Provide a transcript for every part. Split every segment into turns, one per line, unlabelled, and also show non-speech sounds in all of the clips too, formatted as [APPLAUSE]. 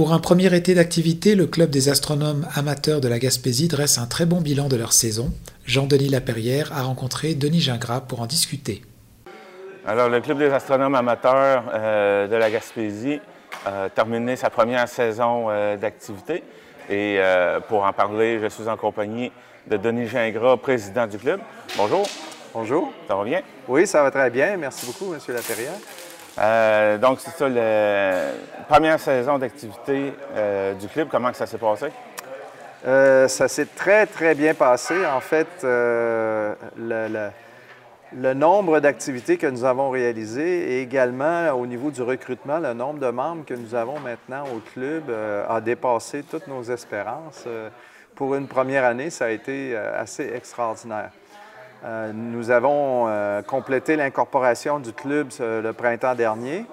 Pour un premier été d'activité, le Club des astronomes amateurs de la Gaspésie dresse un très bon bilan de leur saison. Jean-Denis Laperrière a rencontré Denis Gingras pour en discuter.
Alors, le Club des astronomes amateurs euh, de la Gaspésie a terminé sa première saison euh, d'activité. Et euh, pour en parler, je suis en compagnie de Denis Gingras, président du club. Bonjour.
Bonjour.
Ça va bien?
Oui, ça va très bien. Merci beaucoup, M. Laperrière.
Euh, donc, c'est ça, la première saison d'activité euh, du club. Comment ça s'est passé?
Euh, ça s'est très, très bien passé. En fait, le, nombre d'activités que nous avons réalisées et également au niveau du recrutement, le nombre de membres que nous avons maintenant au club a dépassé toutes nos espérances. pour une première année, ça a été assez extraordinaire. Euh, nous avons euh, complété l'incorporation du club le printemps dernier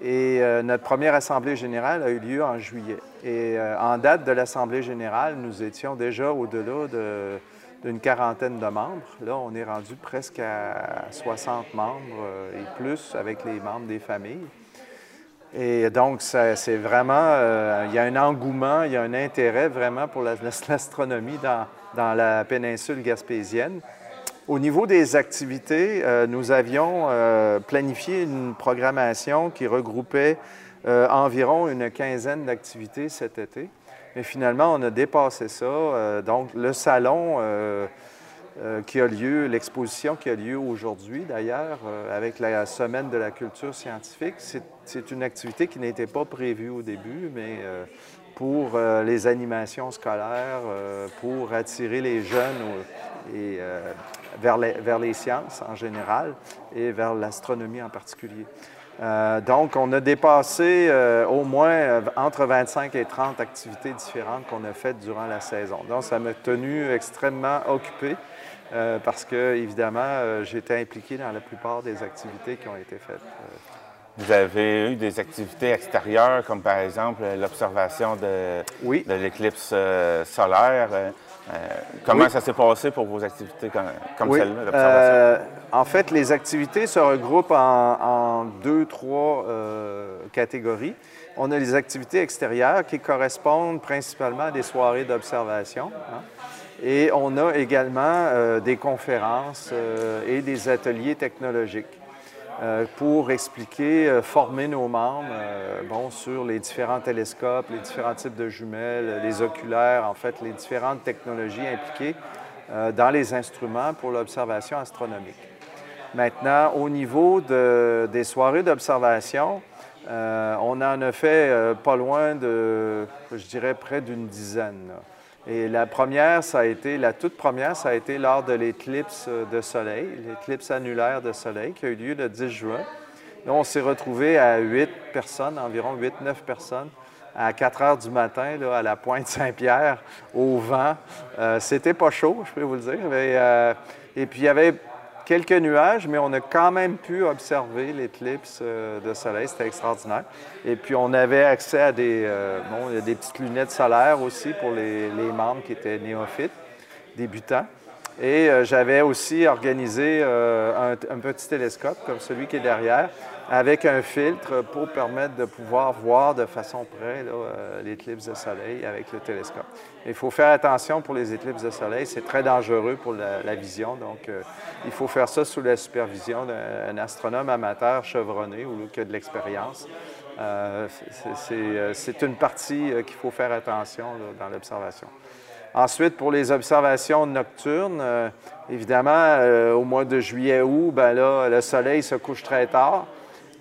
et euh, notre première assemblée générale a eu lieu en juillet. Et en date de l'assemblée générale, nous étions déjà au-delà d'une quarantaine de membres. Là, on est rendu presque à 60 membres et plus avec les membres des familles. Et donc, c'est vraiment, il y a un engouement, il y a un intérêt vraiment pour [LAUGHS] l'astronomie dans, dans la péninsule gaspésienne. Au niveau des activités, euh, nous avions euh, planifié une programmation qui regroupait euh, environ une quinzaine d'activités cet été. Mais finalement, on a dépassé ça. donc, le salon qui a lieu, l'exposition qui a lieu aujourd'hui d'ailleurs, avec la Semaine de la culture scientifique, c'est une activité qui n'était pas prévue au début, mais pour les animations scolaires, pour attirer les jeunes et vers les, vers les sciences en général et vers l'astronomie en particulier. Euh, donc, on a dépassé euh, au moins euh, entre 25 et 30 activités différentes qu'on a faites durant la saison. Donc, ça m'a tenu extrêmement occupé parce que, évidemment, j'étais impliqué dans la plupart des activités qui ont été faites.
Vous avez eu des activités extérieures, comme par exemple l'observation de, de l'éclipse solaire. Euh, comment ça s'est passé pour vos activités comme, celle-là, l'observation? Euh,
en fait, les activités se regroupent en, deux, trois euh, catégories. On a les activités extérieures qui correspondent principalement à des soirées d'observation. Hein. Et on a également des conférences et des ateliers technologiques. Euh, pour expliquer, euh, former nos membres euh, bon, sur les différents télescopes, les différents types de jumelles, les oculaires, en fait, les différentes technologies impliquées dans les instruments pour l'observation astronomique. Maintenant, au niveau des soirées d'observation, on en a fait pas loin de, je dirais, près d'une dizaine. Et la première, ça a été, la toute première, ça a été lors de l'éclipse de soleil, l'éclipse annulaire de soleil qui a eu lieu le 10 juin. Là, on s'est retrouvé à huit personnes, environ 8-9 personnes, à 4 heures du matin, là, à la pointe Saint-Pierre, au vent. Euh, c'était pas chaud, je peux vous le dire. Mais, euh, et puis, il y avait quelques nuages, mais on a quand même pu observer l'éclipse euh, de soleil. C'était extraordinaire. Et puis, on avait accès à des, euh, des petites lunettes solaires aussi pour les membres qui étaient néophytes, débutants. Et euh, j'avais aussi organisé un, un, petit télescope comme celui qui est derrière, avec un filtre pour permettre de pouvoir voir de façon près euh, l'éclipse de soleil avec le télescope. Il faut faire attention pour les éclipses de soleil, c'est très dangereux pour la, vision, donc euh, il faut faire ça sous la supervision d'un astronome amateur chevronné ou qui a de l'expérience. Euh, c'est une partie qu'il faut faire attention dans l'observation. Ensuite, pour les observations nocturnes, évidemment, au mois de juillet-août, ben là, le soleil se couche très tard.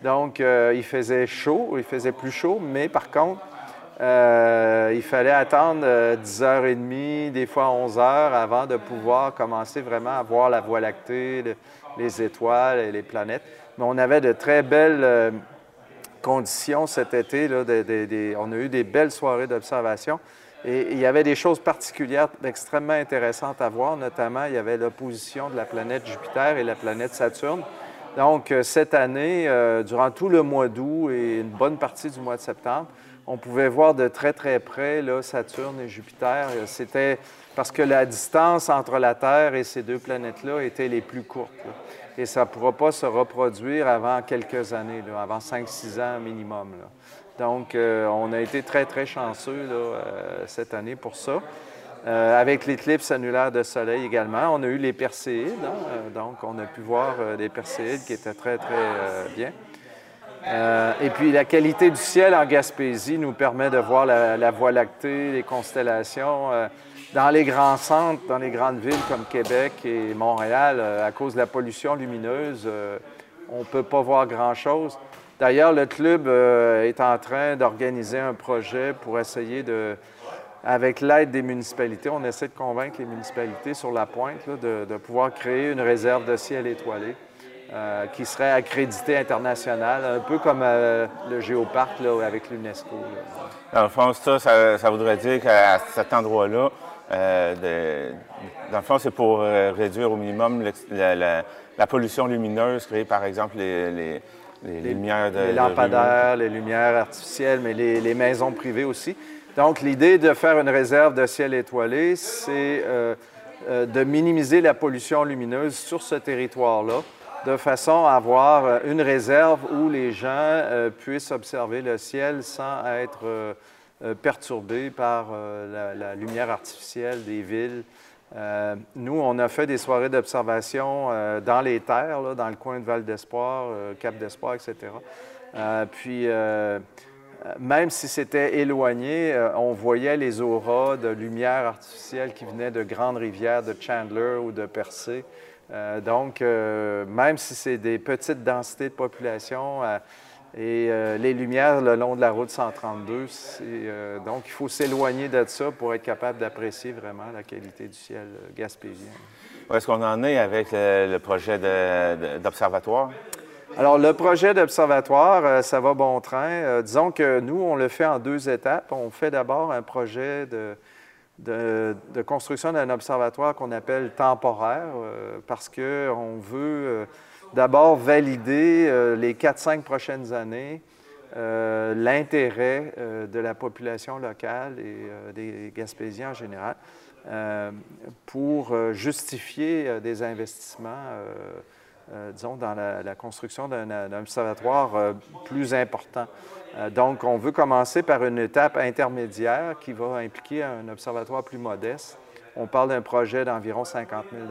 Donc, euh, il faisait chaud, il faisait plus chaud, mais par contre, euh, il fallait attendre 10h30, euh, des fois 11h, avant de pouvoir commencer vraiment à voir la Voie lactée, les étoiles et les planètes. Mais on avait de très belles conditions cet été. on a eu des belles soirées d'observation. Et il y avait des choses particulières extrêmement intéressantes à voir, notamment il y avait l'opposition de la planète Jupiter et la planète Saturne. Donc, euh, cette année, euh, durant tout le mois d'août et une bonne partie du mois de septembre, on pouvait voir de très, très près là, Saturne et Jupiter. Euh, c'était parce que la distance entre la Terre et ces deux planètes-là était les plus courtes. Et ça ne pourra pas se reproduire avant quelques années, avant 5-6 ans minimum. Donc, on a été très, très chanceux cette année pour ça. avec l'éclipse annulaire de soleil également, on a eu les Perséides. Hein, donc, on a pu voir des Perséides qui étaient très, très bien. Euh, et puis la qualité du ciel en Gaspésie nous permet de voir la, Voie lactée, les constellations. Euh, dans les grands centres, dans les grandes villes comme Québec et Montréal, euh, à cause de la pollution lumineuse, on ne peut pas voir grand-chose. D'ailleurs, le club est en train d'organiser un projet pour essayer de, avec l'aide des municipalités, on essaie de convaincre les municipalités sur la pointe de pouvoir créer une réserve de ciel étoilé. Euh, qui serait accrédité international, un peu comme euh, le géoparc là, avec l'UNESCO.
Dans le fond, ça, ça, voudrait dire qu'à cet endroit-là, euh, dans le fond, c'est pour réduire au minimum la, pollution lumineuse créée, par exemple, les, lumières de.
Les lampadaires, les lumières artificielles, mais les, maisons privées aussi. Donc, l'idée de faire une réserve de ciel étoilé, c'est de minimiser la pollution lumineuse sur ce territoire-là de façon à avoir euh, une réserve où les gens euh, puissent observer le ciel sans être euh, perturbés par la, lumière artificielle des villes. Nous, on a fait des soirées d'observation dans les terres, dans le coin de Val d'Espoir, Cap d'Espoir, etc. puis, même si c'était éloigné, on voyait les auras de lumière artificielle qui venaient de grandes rivières, de Chandler ou de Percé. Euh, donc, euh, même si c'est des petites densités de population euh, et les lumières le long de la route 132, donc il faut s'éloigner de ça pour être capable d'apprécier vraiment la qualité du ciel gaspésien.
Où est-ce qu'on en est avec le, projet d'observatoire?
Alors, le projet d'observatoire, ça va bon train. disons que nous, on le fait en deux étapes. On fait d'abord un projet de de, construction d'un observatoire qu'on appelle temporaire, euh, parce qu'on veut euh, d'abord valider euh, les 4-5 prochaines années l'intérêt de la population locale et des Gaspésiens en général pour justifier des investissements. disons, dans la, construction d'un observatoire plus important. Euh, donc, on veut commencer par une étape intermédiaire qui va impliquer un observatoire plus modeste. On parle d'un projet d'environ 50 000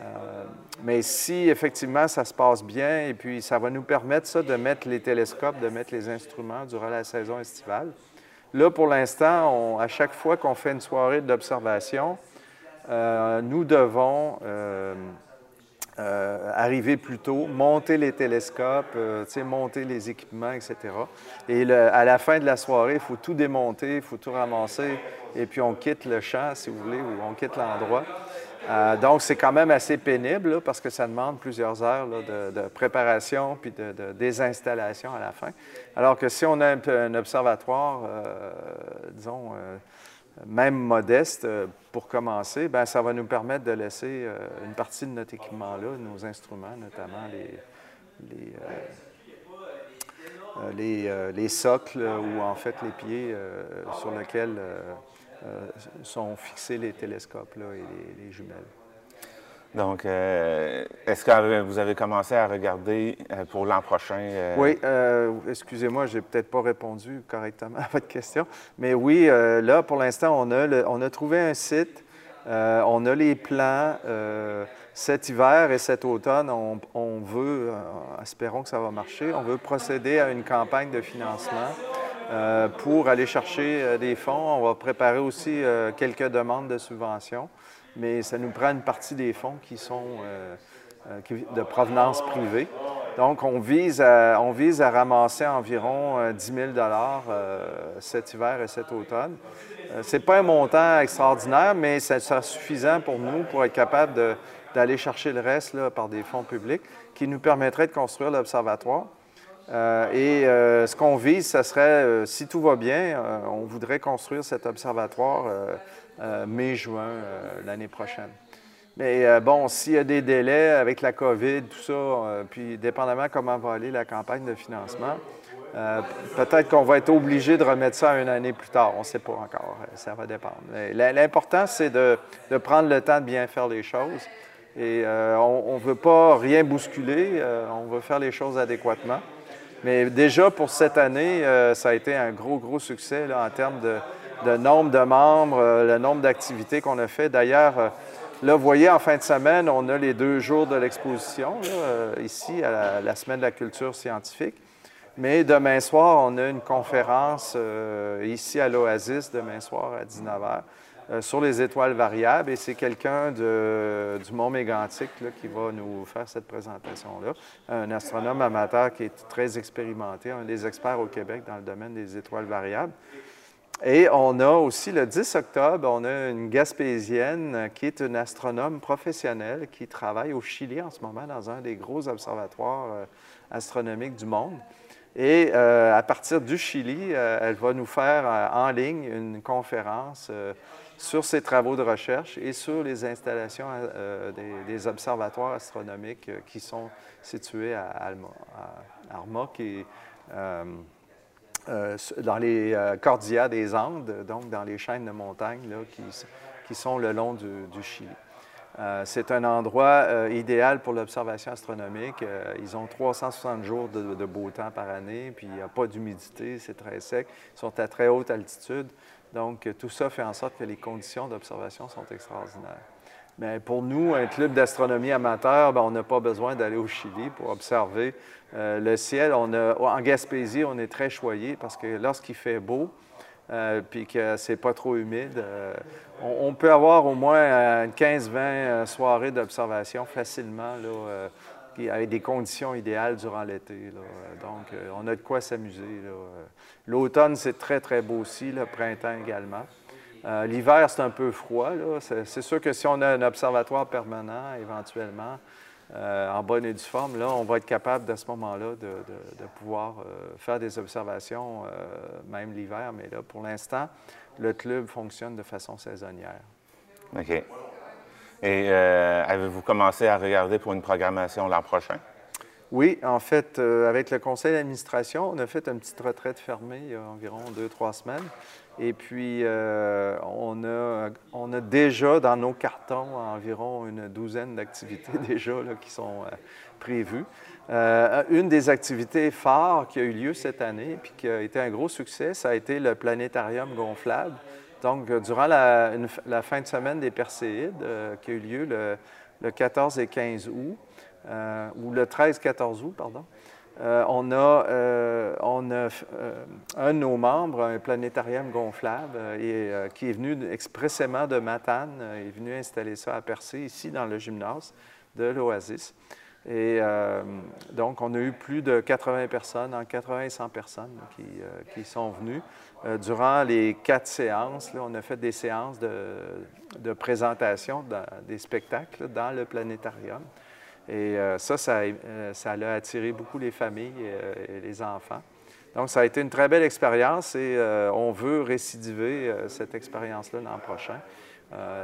euh, mais si effectivement ça se passe bien, et puis ça va nous permettre ça de mettre les télescopes, de mettre les instruments durant la saison estivale. Là, pour l'instant, à chaque fois qu'on fait une soirée d'observation, euh, nous devons euh, arriver plus tôt, monter les télescopes, monter les équipements, etc. Et à la fin de la soirée, il faut tout démonter, il faut tout ramasser, et puis on quitte le champ, si vous voulez, ou on quitte l'endroit. Euh, donc, c'est quand même assez pénible parce que ça demande plusieurs heures de, préparation puis de, désinstallation à la fin. Alors que si on a un, observatoire, disons, même modeste, euh, pour commencer, bien, ça va nous permettre de laisser euh, une partie de notre équipement-là, nos instruments, notamment les, euh, les, socles ou en fait les pieds sur lesquels sont fixés les télescopes là, et les jumelles.
Donc, euh, est-ce que vous avez commencé à regarder euh, pour l'an prochain?
Euh? Oui, excusez-moi, je n'ai peut-être pas répondu correctement [LAUGHS] à votre question. Mais oui, là, pour l'instant, on, a on a trouvé un site, on a les plans. cet hiver et cet automne, on, on veut, espérons que ça va marcher, on veut procéder à une campagne de financement. Pour aller chercher des fonds. On va préparer aussi quelques demandes de subventions mais ça nous prend une partie des fonds qui sont euh, euh, de provenance privée. Donc, on vise à, ramasser environ 10 euh, 000 cet hiver et cet automne. Ce n'est pas un montant extraordinaire, mais ça sera suffisant pour nous pour être capable d'aller chercher le reste par des fonds publics qui nous permettraient de construire l'observatoire. Et ce qu'on vise, ce serait, si tout va bien, on voudrait construire cet observatoire euh, mai-juin euh, l'année prochaine. Mais euh, bon, s'il y a des délais avec la COVID, tout ça, puis dépendamment comment va aller la campagne de financement, peut-être qu'on va être obligé de remettre ça une année plus tard. On ne sait pas encore. Ça va dépendre. L'important, c'est de, prendre le temps de bien faire les choses. Et on ne veut pas rien bousculer. on veut faire les choses adéquatement. Mais déjà pour cette année, ça a été un gros, gros succès en termes de, nombre de membres, le nombre d'activités qu'on a fait. D'ailleurs, Là, vous voyez, en fin de semaine, on a les deux jours de l'exposition, ici, à la, Semaine de la culture scientifique. Mais demain soir, on a une conférence euh, ici à l'Oasis, demain soir à 19h, euh, sur les étoiles variables. Et c'est quelqu'un du Mont Mégantic qui va nous faire cette présentation-là. Un astronome amateur qui est très expérimenté, un des experts au Québec dans le domaine des étoiles variables. Et on a aussi le 10 octobre, on a une Gaspésienne qui est une astronome professionnelle qui travaille au Chili en ce moment dans un des gros observatoires euh, astronomiques du monde. Et euh, à partir du Chili, euh, elle va nous faire euh, en ligne une conférence sur ses travaux de recherche et sur les installations des, observatoires astronomiques qui sont situés à, Alma, à Arma, qui dans les cordillères des Andes, donc dans les chaînes de montagnes qui, sont le long du Chili. Euh, c'est un endroit euh, idéal pour l'observation astronomique. Euh, ils ont 360 jours de, beau temps par année, puis il n'y a pas d'humidité, c'est très sec. Ils sont à très haute altitude. Donc, tout ça fait en sorte que les conditions d'observation sont extraordinaires. Mais pour nous, un club d'astronomie amateur, ben, on n'a pas besoin d'aller au Chili pour observer le ciel. en Gaspésie, on est très choyé parce que lorsqu'il fait beau, euh, puis que c'est pas trop humide. Euh, on, peut avoir au moins 15-20 euh, soirées d'observation facilement, là, avec des conditions idéales durant l'été. Donc, on a de quoi s'amuser. L'automne, c'est très, très beau aussi, le printemps également. L'hiver, c'est un peu froid. C'est sûr que si on a un observatoire permanent, éventuellement, euh, en bonne et due forme, là, on va être capable, à ce moment-là, de, pouvoir euh, faire des observations, euh, même l'hiver. Mais là, pour l'instant, le club fonctionne de façon saisonnière.
OK. Et avez-vous commencé à regarder pour une programmation l'an prochain?
Oui, en fait, avec le conseil d'administration, on a fait une petite retraite fermée il y a environ deux, trois semaines. Et puis, euh, on, a, on, a, déjà dans nos cartons environ une douzaine d'activités [LAUGHS] déjà qui sont euh, prévues. Euh, une des activités phares qui a eu lieu cette année puis qui a été un gros succès, ça a été le planétarium gonflable. Donc, durant la, fin de semaine des Perséides, qui a eu lieu le, le 14 et 15 août, ou le 13-14 août, pardon, euh, on a, euh, euh, un de nos membres, un planétarium gonflable, qui est venu expressément de Matane, est venu installer ça à Percé, ici dans le gymnase de l'Oasis. Et donc, on a eu plus de 80 personnes, en 80 et 100 personnes qui, qui sont venues. durant les quatre séances, là, on a fait des séances de, présentation des spectacles dans le planétarium. Et euh, ça, euh, ça, a attiré beaucoup les familles euh, et, les enfants. Donc, ça a été une très belle expérience et on veut récidiver cette expérience-là l'an prochain.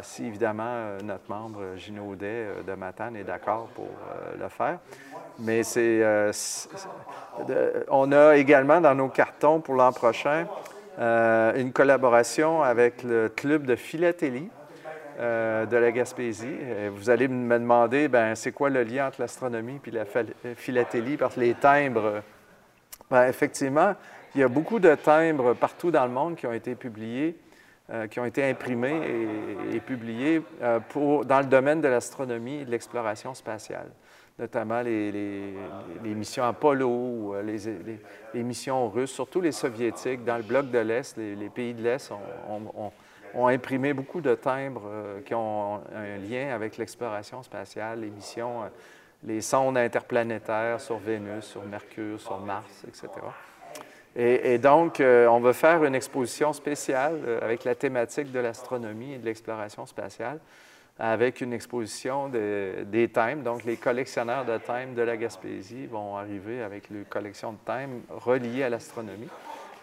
Si évidemment notre membre Gino Audet de Matane est d'accord pour le faire. Mais c'est, on a également dans nos cartons pour l'an prochain une collaboration avec le club de philatélie euh, de la Gaspésie. vous allez me demander, ben, c'est quoi le lien entre l'astronomie et la philatélie, parce que les timbres, ben, effectivement, il y a beaucoup de timbres partout dans le monde qui ont été publiés, euh, qui ont été imprimés et, publiés euh, dans le domaine de l'astronomie et de l'exploration spatiale, notamment les, missions Apollo, ou les, missions russes, surtout les soviétiques. Dans le bloc de l'Est, les, pays de l'Est ont imprimé beaucoup de timbres euh, qui ont un lien avec l'exploration spatiale, les missions, euh, les sondes interplanétaires sur Vénus, sur Mercure, sur Mars, etc. Et, donc, euh, on va faire une exposition spéciale avec la thématique de l'astronomie et de l'exploration spatiale, avec une exposition des timbres. Donc, les collectionneurs de timbres de la Gaspésie vont arriver avec une collection de timbres reliées à l'astronomie.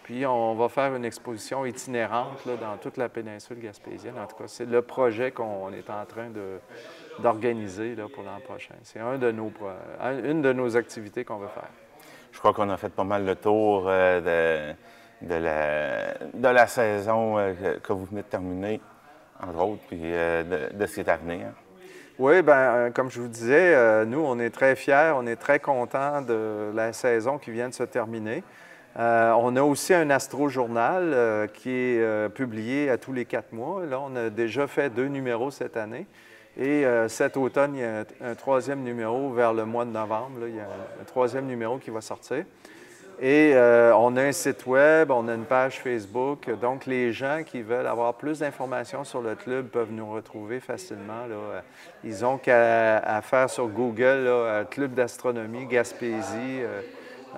Puis on va faire une exposition itinérante dans toute la péninsule gaspésienne. En tout cas, c'est le projet qu'on est en train d'organiser pour l'an prochain. C'est une de nos activités qu'on veut faire.
Je crois qu'on a fait pas mal le tour euh, de, la, saison euh, que vous venez de terminer, entre autres, puis euh, de, ce qui est à venir.
Oui, bien, comme je vous disais, nous, on est très fiers, on est très contents de la saison qui vient de se terminer. on a aussi un astro-journal qui est publié à tous les quatre mois. Là, on a déjà fait deux numéros cette année. Et cet automne, il y a un, troisième numéro vers le mois de novembre. il y a un troisième numéro qui va sortir. Et euh, on a un site web, on a une page Facebook. Donc, les gens qui veulent avoir plus d'informations sur le club peuvent nous retrouver facilement. Ils ont qu'à faire sur Google Club d'astronomie Gaspésie. Euh,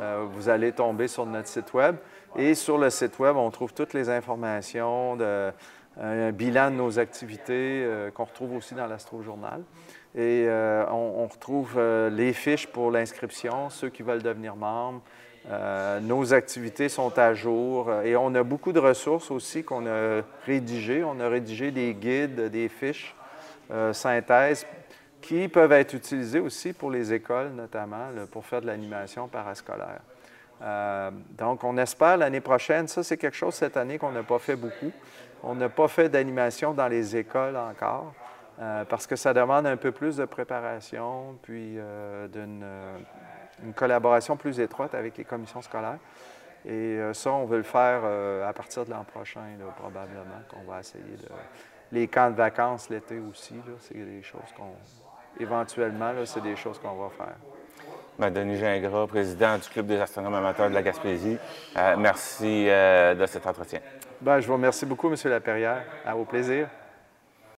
euh, vous allez tomber sur notre site web. Et sur le site web, on trouve toutes les informations, de, un bilan de nos activités qu'on retrouve aussi dans l'Astro-Journal. Et on, retrouve les fiches pour l'inscription, ceux qui veulent devenir membres. Euh, nos activités sont à jour euh, et on a beaucoup de ressources aussi qu'on a rédigées. On a rédigé des guides, des fiches euh, synthèses qui peuvent être utilisées aussi pour les écoles, notamment pour faire de l'animation parascolaire. Donc, on espère l'année prochaine, ça c'est quelque chose cette année qu'on n'a pas fait beaucoup. On n'a pas fait d'animation dans les écoles encore. parce que ça demande un peu plus de préparation, puis d'une une collaboration plus étroite avec les commissions scolaires. Et euh, ça, on veut le faire euh, à partir de l'an prochain, probablement, qu'on va essayer de... Les camps de vacances l'été aussi, c'est des choses qu'on... Éventuellement, c'est des choses qu'on va faire.
Denis Gingras, président du Club des astronomes amateurs de la Gaspésie, euh, merci de cet entretien.
Bien, je vous remercie beaucoup, M. Laperrière. À vos plaisirs.